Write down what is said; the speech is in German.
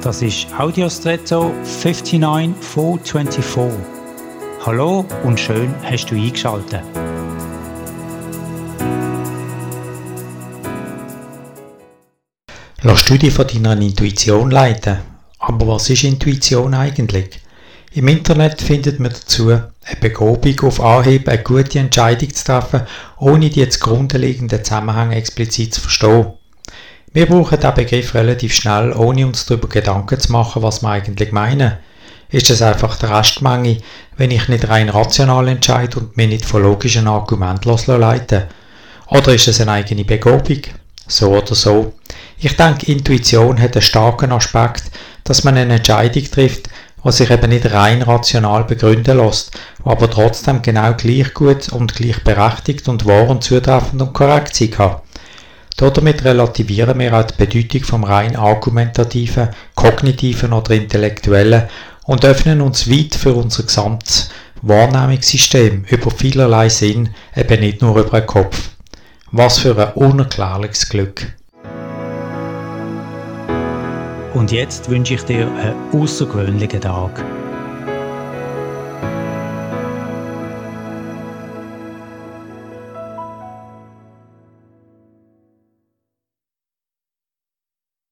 Das ist Audiostretto 59424. Hallo und schön hast du eingeschaltet. Lass du dich von deiner Intuition leiten. Aber was ist Intuition eigentlich? Im Internet findet man dazu eine Begabung auf Anhieb, eine gute Entscheidung zu treffen, ohne die zugrunde liegenden Zusammenhänge explizit zu verstehen. Wir brauchen diesen Begriff relativ schnell, ohne uns darüber Gedanken zu machen, was wir eigentlich meinen. Ist es einfach der Restmenge, wenn ich nicht rein rational entscheide und mich nicht von logischen Argumenten leiten Oder ist es eine eigene Begabung? So oder so. Ich denke, Intuition hat einen starken Aspekt, dass man eine Entscheidung trifft, was sich eben nicht rein rational begründen lässt, aber trotzdem genau gleich gut und gleich berechtigt und wahr und zutreffend und korrekt sein kann. Damit relativieren wir auch die Bedeutung vom rein argumentativen, kognitiven oder intellektuellen und öffnen uns weit für unser gesamtes Wahrnehmungssystem über vielerlei Sinn, eben nicht nur über den Kopf. Was für ein unerklärliches Glück. Und jetzt wünsche ich dir einen außergewöhnlichen Tag.